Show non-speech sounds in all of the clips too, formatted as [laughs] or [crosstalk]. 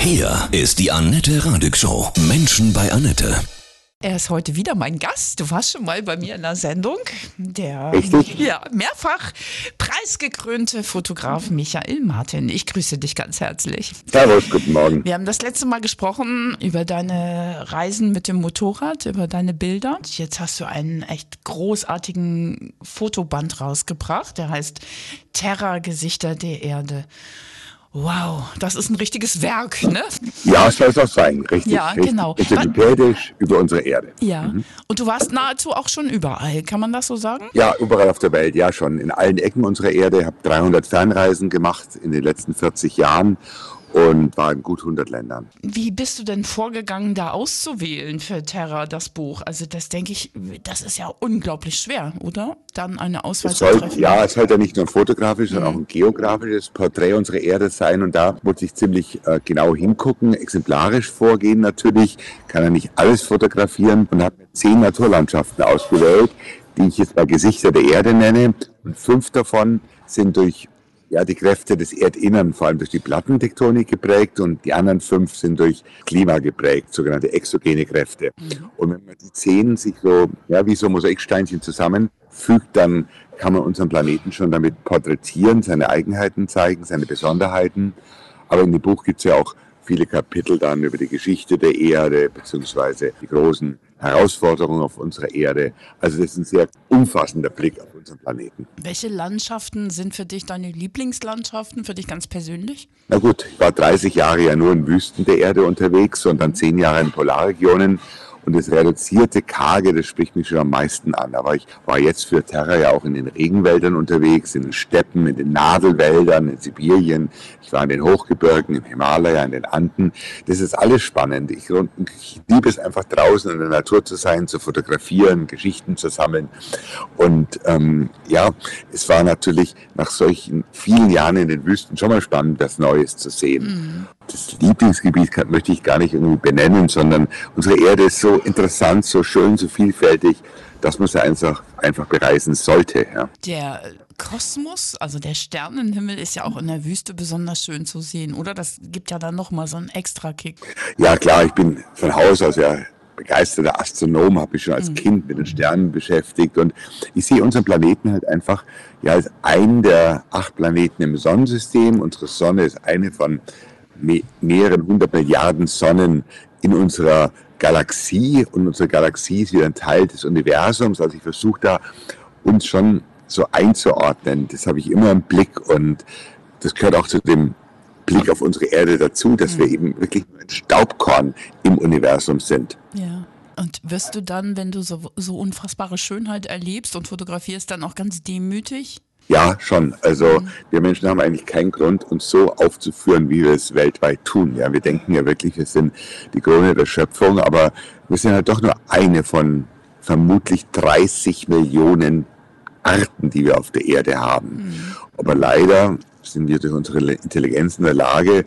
Hier ist die Annette Radig Show. Menschen bei Annette. Er ist heute wieder mein Gast. Du warst schon mal bei mir in der Sendung. Der? Ja, mehrfach preisgekrönte Fotograf Michael Martin. Ich grüße dich ganz herzlich. Servus, guten Morgen. Wir haben das letzte Mal gesprochen über deine Reisen mit dem Motorrad, über deine Bilder. Jetzt hast du einen echt großartigen Fotoband rausgebracht. Der heißt Terra Gesichter der Erde. Wow, das ist ein richtiges Werk, ne? Ja, soll es auch sein, richtig. Ja, richtig. genau. Enzyklopädisch über unsere Erde. Ja. Und du warst nahezu auch schon überall, kann man das so sagen? Ja, überall auf der Welt, ja schon. In allen Ecken unserer Erde. Ich habe 300 Fernreisen gemacht in den letzten 40 Jahren und war in gut 100 Ländern. Wie bist du denn vorgegangen, da auszuwählen für Terra das Buch? Also das denke ich, das ist ja unglaublich schwer, oder? Dann eine Auswahl zu treffen. ja, es sollte ja nicht nur ein fotografisches, sondern auch Mhm. ein geografisches Porträt unserer Erde sein. Und da muss ich ziemlich äh, genau hingucken, exemplarisch vorgehen natürlich, kann er nicht alles fotografieren und habe zehn Naturlandschaften ausgewählt, die ich jetzt mal Gesichter der Erde nenne. Und fünf davon sind durch ja, die Kräfte des Erdinnern, vor allem durch die Plattentektonik geprägt und die anderen fünf sind durch Klima geprägt, sogenannte exogene Kräfte. Und wenn man die zehn sich so, ja, wie so Mosaiksteinchen zusammenfügt, dann kann man unseren Planeten schon damit porträtieren, seine Eigenheiten zeigen, seine Besonderheiten. Aber in dem Buch gibt es ja auch viele Kapitel dann über die Geschichte der Erde, beziehungsweise die großen Herausforderungen auf unserer Erde. Also das ist ein sehr umfassender Blick auf unseren Planeten. Welche Landschaften sind für dich deine Lieblingslandschaften, für dich ganz persönlich? Na gut, ich war 30 Jahre ja nur in Wüsten der Erde unterwegs und dann 10 Jahre in Polarregionen. Und das reduzierte Karge, das spricht mich schon am meisten an. Aber ich war jetzt für Terra ja auch in den Regenwäldern unterwegs, in den Steppen, in den Nadelwäldern, in Sibirien. Ich war in den Hochgebirgen, im Himalaya, in den Anden. Das ist alles spannend. Ich, ich liebe es einfach draußen in der Natur zu sein, zu fotografieren, Geschichten zu sammeln. Und ähm, ja, es war natürlich nach solchen vielen Jahren in den Wüsten schon mal spannend, was Neues zu sehen. Das Lieblingsgebiet kann, möchte ich gar nicht irgendwie benennen, sondern unsere Erde ist so interessant, so schön, so vielfältig, dass man sie einfach, einfach bereisen sollte. Ja. Der Kosmos, also der Sternenhimmel, ist ja auch in der Wüste besonders schön zu sehen, oder? Das gibt ja dann nochmal so einen extra Kick. ja klar, ich bin von Haus aus ja begeisterter Astronom, habe mich schon als Kind mit den Sternen beschäftigt und ich sehe unseren Planeten halt einfach ja als einen der acht Planeten im Sonnensystem. Unsere Sonne ist eine von mehreren hundert Milliarden Sonnen in unserer Galaxie und unsere Galaxie ist wieder ein Teil des Universums. Also ich versuche da uns schon so einzuordnen. Das habe ich immer im Blick und das gehört auch zu dem Blick auf unsere Erde dazu, dass wir eben wirklich nur ein Staubkorn im Universum sind. Ja. Und wirst du dann, wenn du so, so unfassbare Schönheit erlebst und fotografierst, dann auch ganz demütig? Ja, schon. Also wir Menschen haben eigentlich keinen Grund, uns so aufzuführen, wie wir es weltweit tun. Ja, wir denken ja wirklich, wir sind die Krone der Schöpfung, aber wir sind halt doch nur eine von vermutlich 30 Millionen Arten, die wir auf der Erde haben. Aber leider sind wir durch unsere Intelligenz in der Lage,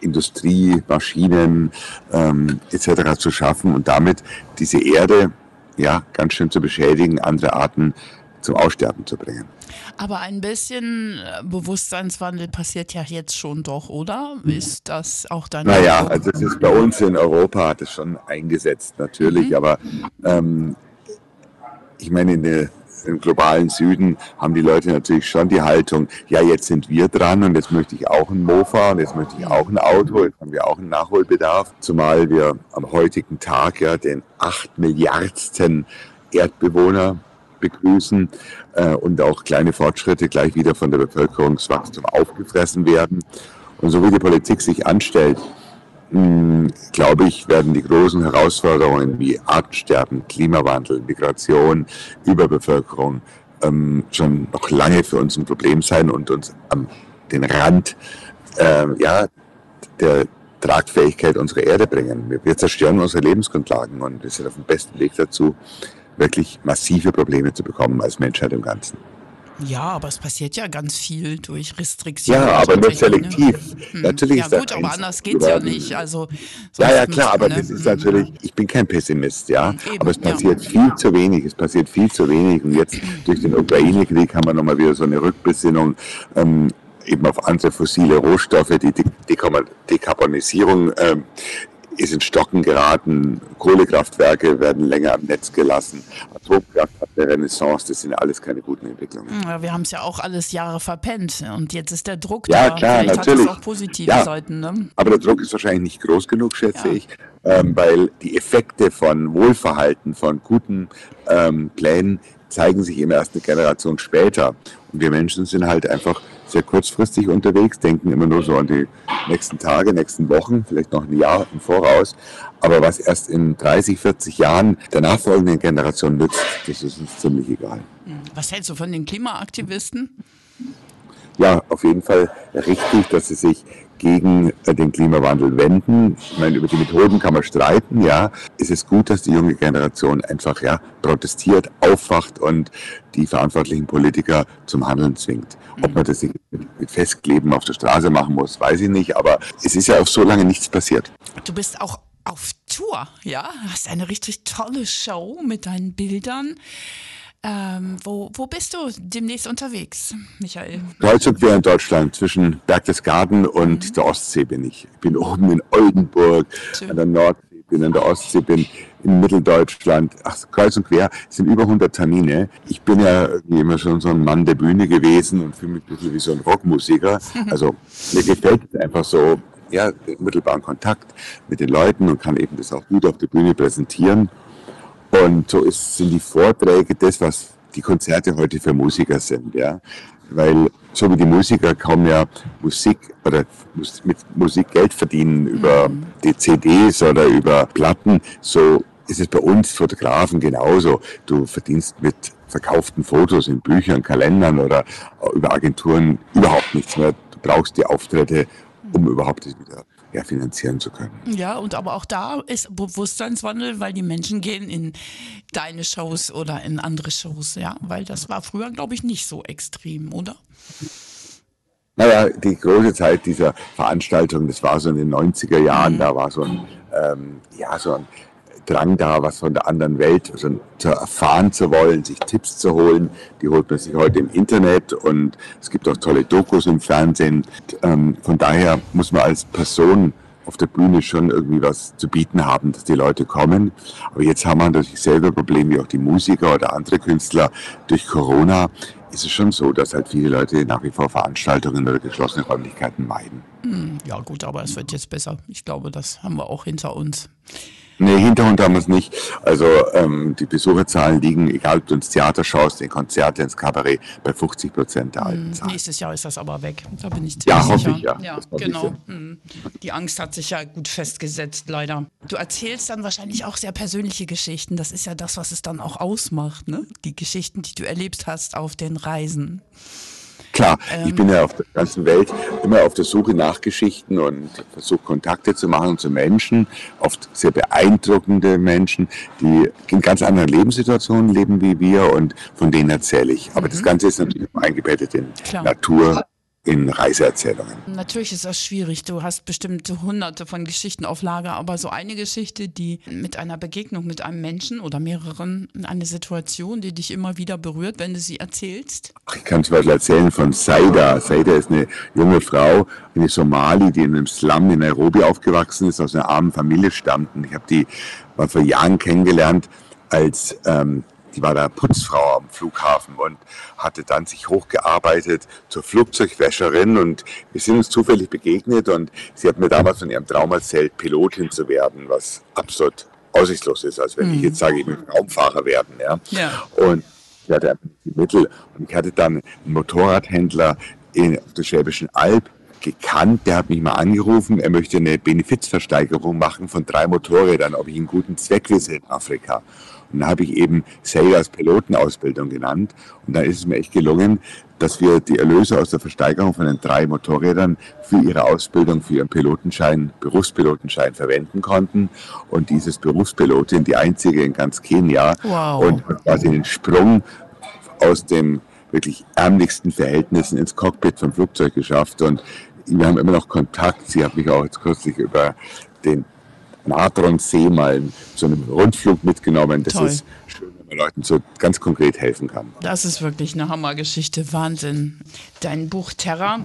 Industrie, Maschinen ähm, etc. zu schaffen und damit diese Erde ja ganz schön zu beschädigen, andere Arten zum Aussterben zu bringen. Aber ein bisschen äh, Bewusstseinswandel passiert ja jetzt schon doch, oder? Ist das auch dein Naja, Eindruck? also es ist bei uns in Europa hat es schon eingesetzt, natürlich, aber ähm, ich meine, in der, im globalen Süden haben die Leute natürlich schon die Haltung, ja, jetzt sind wir dran und jetzt möchte ich auch ein Mofa und jetzt möchte ich auch ein Auto, jetzt haben wir auch einen Nachholbedarf, zumal wir am heutigen Tag ja den acht Milliardsten Erdbewohner begrüßen äh, und auch kleine Fortschritte gleich wieder von der Bevölkerungswachstum aufgefressen werden. Und so wie die Politik sich anstellt, mh, glaube ich, werden die großen Herausforderungen wie Artensterben, Klimawandel, Migration, Überbevölkerung ähm, schon noch lange für uns ein Problem sein und uns am den Rand äh, ja, der Tragfähigkeit unserer Erde bringen. Wir zerstören unsere Lebensgrundlagen und wir sind auf dem besten Weg dazu, wirklich massive Probleme zu bekommen als Menschheit im Ganzen. Ja, aber es passiert ja ganz viel durch Restriktionen. Ja, aber nur ne? selektiv. Hm. Natürlich ja ist da gut, aber anders geht's ja geworden. nicht. Also Ja, ja, klar, aber das ne? ist natürlich, ich bin kein Pessimist, ja, Eben, aber es ja. passiert viel zu wenig, es passiert viel zu wenig und jetzt durch den Ukraine-Krieg haben wir nochmal wieder so eine Rückbesinnung. Ähm, eben auf andere fossile Rohstoffe, die Dekarbonisierung ähm, ist in Stocken geraten, Kohlekraftwerke werden länger am Netz gelassen, Atomkraft hat eine Renaissance, das sind alles keine guten Entwicklungen. Ja, wir haben es ja auch alles Jahre verpennt und jetzt ist der Druck ja, da. Klar, Vielleicht natürlich. hat es auch positive ja, Seiten. Ne? Aber der Druck ist wahrscheinlich nicht groß genug, schätze Ja. ich, ähm, weil die Effekte von Wohlverhalten, von guten ähm, Plänen zeigen sich immer erst eine Generation später. Wir Menschen sind halt einfach sehr kurzfristig unterwegs, denken immer nur so an die nächsten Tage, nächsten Wochen, vielleicht noch ein Jahr im Voraus. Aber was erst in 30, 40 Jahren der nachfolgenden Generation nützt, das ist uns ziemlich egal. Was hältst du von den Klimaaktivisten? Ja, auf jeden Fall richtig, dass sie sich gegen äh, den Klimawandel wenden. Ich meine, über die Methoden kann man streiten, ja. Es ist gut, dass die junge Generation einfach ja protestiert, aufwacht und die verantwortlichen Politiker zum Handeln zwingt. Ob man das mit Festkleben auf der Straße machen muss, weiß ich nicht, aber es ist ja auch so lange nichts passiert. Du bist auch auf Tour, ja? Hast eine richtig tolle Show mit deinen Bildern. Ähm, wo, wo bist du demnächst unterwegs, Michael? Kreuz und quer in Deutschland, zwischen Berchtesgaden und der Ostsee bin ich. Ich bin oben in Oldenburg, Schön. an der Nordsee, bin an der Ostsee, bin in Mitteldeutschland. Ach, kreuz und quer es sind über 100 Termine. Ich bin ja immer schon so ein Mann der Bühne gewesen und fühle mich ein bisschen wie so ein Rockmusiker. [laughs] Also mir gefällt es einfach so, ja, mittelbaren Kontakt mit den Leuten und kann eben das auch gut auf der Bühne präsentieren. Und so ist, sind die Vorträge das, was die Konzerte heute für Musiker sind, ja. Weil so wie die Musiker kaum ja Musik oder mit Musik Geld verdienen über die CDs oder über Platten, so ist es bei uns Fotografen genauso. Du verdienst mit verkauften Fotos in Büchern, Kalendern oder über Agenturen überhaupt nichts mehr. Du brauchst die Auftritte, um überhaupt das wieder ja, finanzieren zu können. Ja, und aber auch da ist Bewusstseinswandel, weil die Menschen gehen in deine Shows oder in andere Shows, ja, weil das war früher, glaube ich, nicht so extrem, oder? Naja, die große Zeit dieser Veranstaltung, das war so in den 90er Jahren, da war so ein, ähm, ja, so ein Drang da, was von der anderen Welt so zu erfahren zu wollen, sich Tipps zu holen. Die holt man sich heute im Internet und es gibt auch tolle Dokus im Fernsehen. Ähm, von daher muss man als Person auf der Bühne schon irgendwie was zu bieten haben, dass die Leute kommen. Aber jetzt haben wir natürlich selber Probleme, wie auch die Musiker oder andere Künstler. Durch Corona ist es schon so, dass halt viele Leute nach wie vor Veranstaltungen oder geschlossene Räumlichkeiten meiden. Ja, gut, aber es wird jetzt besser. Ich glaube, das haben wir auch hinter uns. Nee, Hintergrund haben wir es nicht. Also ähm, die Besucherzahlen liegen, egal ob du ins Theater schaust, in Konzerte, ins Kabarett, bei 50 Prozent der alten Zahlen. Nächstes Jahr ist das aber weg. Da bin ich ziemlich Ja, hoffe sicher. ich, ja. Ja, ich genau. sehr. Mhm. Die Angst hat sich ja gut festgesetzt, leider. Du erzählst dann wahrscheinlich auch sehr persönliche Geschichten. Das ist ja das, was es dann auch ausmacht, ne? Die Geschichten, die du erlebt hast auf den Reisen. Klar, Ähm. ich bin ja auf der ganzen Welt immer auf der Suche nach Geschichten und versuche Kontakte zu machen zu Menschen, oft sehr beeindruckende Menschen, die in ganz anderen Lebenssituationen leben wie wir und von denen erzähle ich. Aber das Ganze ist natürlich auch eingebettet in Mhm. Klar. Natur, in Reiseerzählungen. Natürlich ist das schwierig. Du hast bestimmt hunderte von Geschichten auf Lager, aber so eine Geschichte, die mit einer Begegnung mit einem Menschen oder mehreren, eine Situation, die dich immer wieder berührt, wenn du sie erzählst. Ich kann zum Beispiel erzählen von Saida. Saida ist eine junge Frau, eine Somali, die in einem Slum in Nairobi aufgewachsen ist, aus einer armen Familie stammt. Und ich habe die mal vor Jahren kennengelernt, als ähm, die war da Putzfrau am Flughafen und hatte dann sich hochgearbeitet zur Flugzeugwäscherin und wir sind uns zufällig begegnet und sie hat mir damals von ihrem Traum erzählt, Pilotin zu werden, was absolut aussichtslos ist, als wenn ich jetzt sage, ich will Raumfahrer werden. Ja. Ja. Und ich hatte einfach die Mittel. Und ich hatte dann einen Motorradhändler in, auf der Schwäbischen Alb gekannt, der hat mich mal angerufen, er möchte eine Benefizversteigerung machen von drei Motorrädern, ob ich einen guten Zweck wisse in Afrika. Und da habe ich eben Sail als Pilotenausbildung genannt. Und da ist es mir echt gelungen, dass wir die Erlöse aus der Versteigerung von den drei Motorrädern für ihre Ausbildung, für ihren Pilotenschein, Berufspilotenschein verwenden konnten. Und dieses Berufspilotin, die einzige in ganz Kenia, Wow. und hat quasi den Sprung aus dem wirklich ärmlichsten Verhältnissen ins Cockpit vom Flugzeug geschafft. Und wir haben immer noch Kontakt. Sie hat mich auch jetzt kürzlich über den Natronsee mal zu einem Rundflug mitgenommen. Das Toll. ist schön, wenn man Leuten so ganz konkret helfen kann. Das ist wirklich eine Hammergeschichte. Wahnsinn. Dein Buch Terra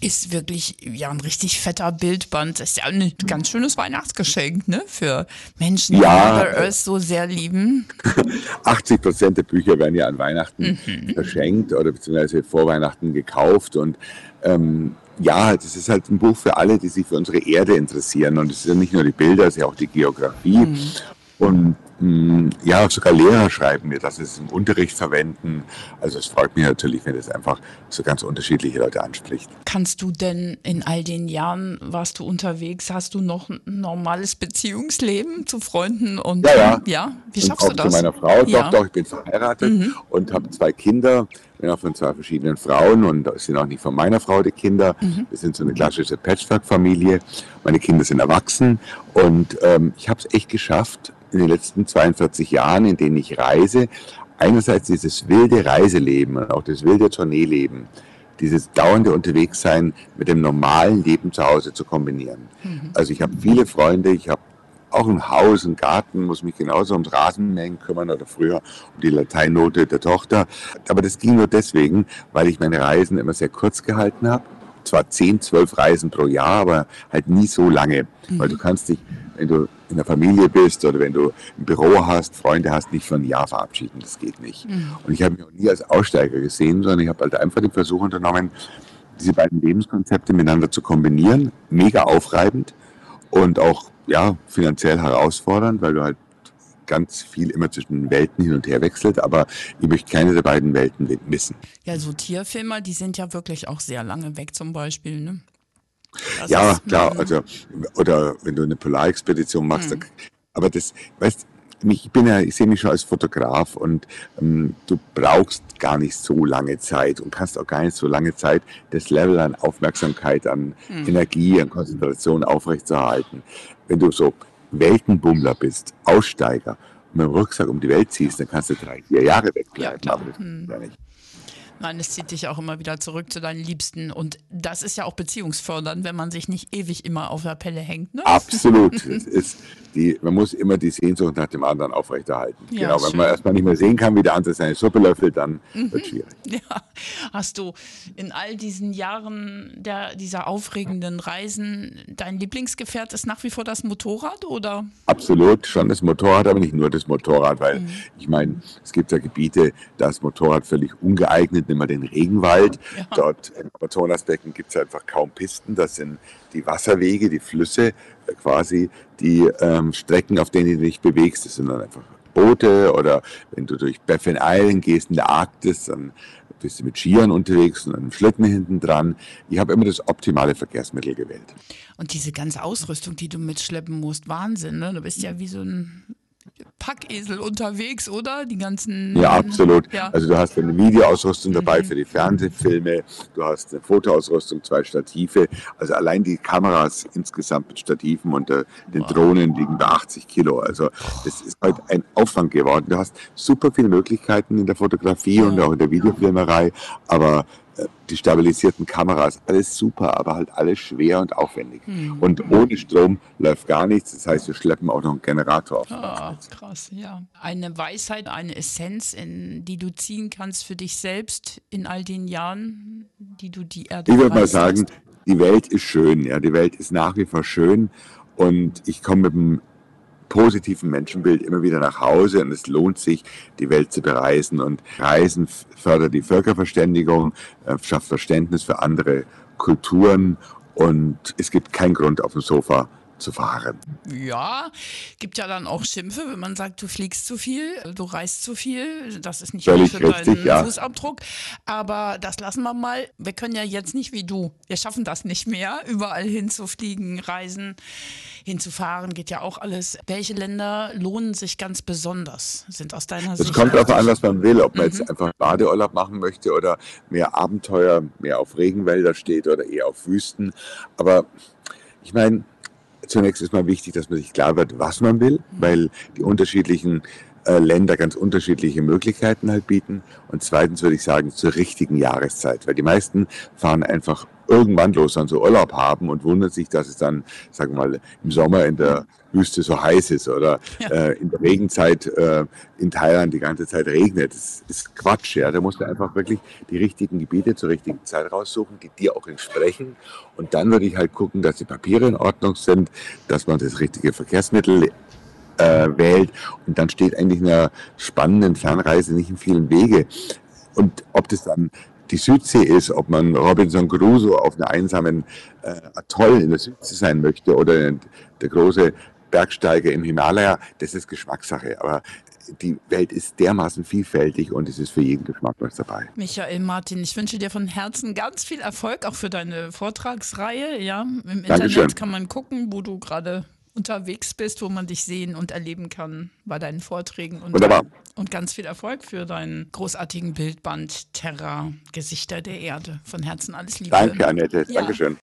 ist wirklich ja ein richtig fetter Bildband. Das ist ja ein ganz schönes Weihnachtsgeschenk, ne? Für Menschen, die Ja. Mother Earth so sehr lieben. [laughs] 80 Prozent der Bücher werden ja an Weihnachten verschenkt oder beziehungsweise vor Weihnachten gekauft. Und ähm, ja, das ist halt ein Buch für alle, die sich für unsere Erde interessieren. Und es ist ja nicht nur die Bilder, es ist ja auch die Geografie. Und mh, ja, sogar Lehrer schreiben mir, dass sie es im Unterricht verwenden. Also es freut mich natürlich, wenn es einfach so ganz unterschiedliche Leute anspricht. Kannst du denn in all den Jahren warst du unterwegs, hast du noch ein normales Beziehungsleben zu Freunden und Ja, ja. ja? Wie Und schaffst auch du das? zu meiner Frau, Ja. Mhm. doch, doch, ich bin verheiratet und habe zwei Kinder, bin auch von zwei verschiedenen Frauen und das sind auch nicht von meiner Frau die Kinder. Mhm. Wir sind so eine klassische Patchwork-Familie. Meine Kinder sind erwachsen und ähm, ich habe es echt geschafft, in den letzten 42 Jahren, in denen ich reise, einerseits dieses wilde Reiseleben und auch das wilde Tourneeleben, dieses dauernde Unterwegssein mit dem normalen Leben zu Hause zu kombinieren. Also ich habe viele Freunde, ich habe auch ein Haus, einen Garten, muss mich genauso ums Rasenmähen kümmern oder früher um die Lateinnote der Tochter. Aber das ging nur deswegen, weil ich meine Reisen immer sehr kurz gehalten habe. Zwar 10, 12 Reisen pro Jahr, aber halt nie so lange. Weil du kannst dich, wenn du in der Familie bist oder wenn du ein Büro hast, Freunde hast, nicht für ein Jahr verabschieden. Das geht nicht. Und ich habe mich auch nie als Aussteiger gesehen, sondern ich habe halt einfach den Versuch unternommen, diese beiden Lebenskonzepte miteinander zu kombinieren. Mega aufreibend und auch ja, finanziell herausfordernd, weil du halt ganz viel immer zwischen Welten hin und her wechselt, aber ich möchte keine der beiden Welten missen. Ja, so Tierfilmer, die sind ja wirklich auch sehr lange weg zum Beispiel, ne? Das ja, klar, mm, also oder wenn du eine Polarexpedition machst, dann, aber das, weißt mich, ich bin ja, ich sehe mich schon als Fotograf und ähm, du brauchst gar nicht so lange Zeit und kannst auch gar nicht so lange Zeit das Level an Aufmerksamkeit, an Energie, an Konzentration aufrechtzuerhalten. Wenn du so Weltenbummler bist, Aussteiger und mit dem Rucksack um die Welt ziehst, dann kannst du drei, vier Jahre wegbleiben. ja nicht. Nein, es zieht dich auch immer wieder zurück zu deinen Liebsten. Und das ist ja auch beziehungsfördernd, wenn man sich nicht ewig immer auf der Pelle hängt. Ne? Absolut. [laughs] es ist die, man muss immer die Sehnsucht nach dem anderen aufrechterhalten. Ja, genau, wenn schön. man erstmal nicht mehr sehen kann, wie der andere seine Suppe löffelt, dann wird es schwierig. [laughs] Ja. Hast du in all diesen Jahren der, dieser aufregenden Reisen, dein Lieblingsgefährt ist nach wie vor das Motorrad oder? Absolut, schon das Motorrad, aber nicht nur das Motorrad, weil ich meine, es gibt ja Gebiete, da ist Motorrad völlig ungeeignet, nimm mal den Regenwald. Ja. Dort im Amazonasbecken gibt es einfach kaum Pisten, das sind die Wasserwege, die Flüsse, äh, quasi die ähm, Strecken, auf denen du dich bewegst, das sind dann einfach Boote oder wenn du durch Baffin Island gehst in der Arktis, dann bist du mit Skiern unterwegs und einem Schlitten hinten dran. Ich habe immer das optimale Verkehrsmittel gewählt. Und diese ganze Ausrüstung, die du mitschleppen musst, Wahnsinn, ne? Du bist ja wie so ein Packesel unterwegs, oder? Die ganzen. Ja, absolut. Ja. Also du hast eine Videoausrüstung dabei für die Fernsehfilme, du hast eine Fotoausrüstung, zwei Stative. Also allein die Kameras insgesamt mit Stativen und äh, den Drohnen liegen bei 80 Kilo. Also das ist halt ein Aufwand geworden. Du hast super viele Möglichkeiten in der Fotografie und auch in der Videofilmerei, aber die stabilisierten Kameras, alles super, aber halt alles schwer und aufwendig. Und ohne Strom läuft gar nichts. Das heißt, wir schleppen auch noch einen Generator auf. Ah, krass, ja. Eine Weisheit, eine Essenz, in, die du ziehen kannst für dich selbst in all den Jahren, die du die Erde Ich würde mal sagen, hast. die Welt ist schön. Ja, die Welt ist nach wie vor schön und ich komme mit einem positiven Menschenbild immer wieder nach Hause und es lohnt sich, die Welt zu bereisen. Und Reisen fördert die Völkerverständigung, äh, schafft Verständnis für andere Kulturen und es gibt keinen Grund auf dem Sofa zu fahren. Ja, gibt ja dann auch Schimpfe, wenn man sagt, du fliegst zu viel, du reist zu viel. Das ist nicht Völlig gut für richtig, deinen ja. Fußabdruck. Aber das lassen wir mal. Wir können ja jetzt nicht wie du. Wir schaffen das nicht mehr, überall hinzufliegen, reisen, hinzufahren, geht ja auch alles. Welche Länder lohnen sich ganz besonders? Sind aus deiner Es Sicht? kommt darauf an, was man will, ob man Mhm. jetzt einfach Badeurlaub machen möchte oder mehr Abenteuer, mehr auf Regenwälder steht oder eher auf Wüsten. Aber ich meine, zunächst ist mal wichtig, dass man sich klar wird, was man will, weil die unterschiedlichen äh, Länder ganz unterschiedliche Möglichkeiten halt bieten. Und zweitens würde ich sagen, zur richtigen Jahreszeit, weil die meisten fahren einfach irgendwann los dann so Urlaub haben und wundern sich, dass es dann, sagen wir mal, im Sommer in der Wüste so heiß ist oder ja. äh, in der Regenzeit äh, in Thailand die ganze Zeit regnet. Das ist Quatsch, ja. Da musst du einfach wirklich die richtigen Gebiete zur richtigen Zeit raussuchen, die dir auch entsprechen. Und dann würde ich halt gucken, dass die Papiere in Ordnung sind, dass man das richtige Verkehrsmittel äh, wählt. Und dann steht eigentlich einer spannenden Fernreise nicht in vielen Wege. Und ob das dann die Südsee ist, ob man Robinson Crusoe auf einer einsamen äh, Atoll in der Südsee sein möchte oder der große Bergsteiger im Himalaya, das ist Geschmackssache. Aber die Welt ist dermaßen vielfältig und es ist für jeden Geschmack was dabei. Michael Martin, ich wünsche dir von Herzen ganz viel Erfolg, auch für deine Vortragsreihe. Ja, im Dankeschön. Internet kann man gucken, wo du gerade unterwegs bist, wo man dich sehen und erleben kann bei deinen Vorträgen. Und, Wunderbar. und ganz viel Erfolg für deinen großartigen Bildband Terra, Gesichter der Erde. Von Herzen alles Liebe. Danke, Annette. Ja. Dankeschön.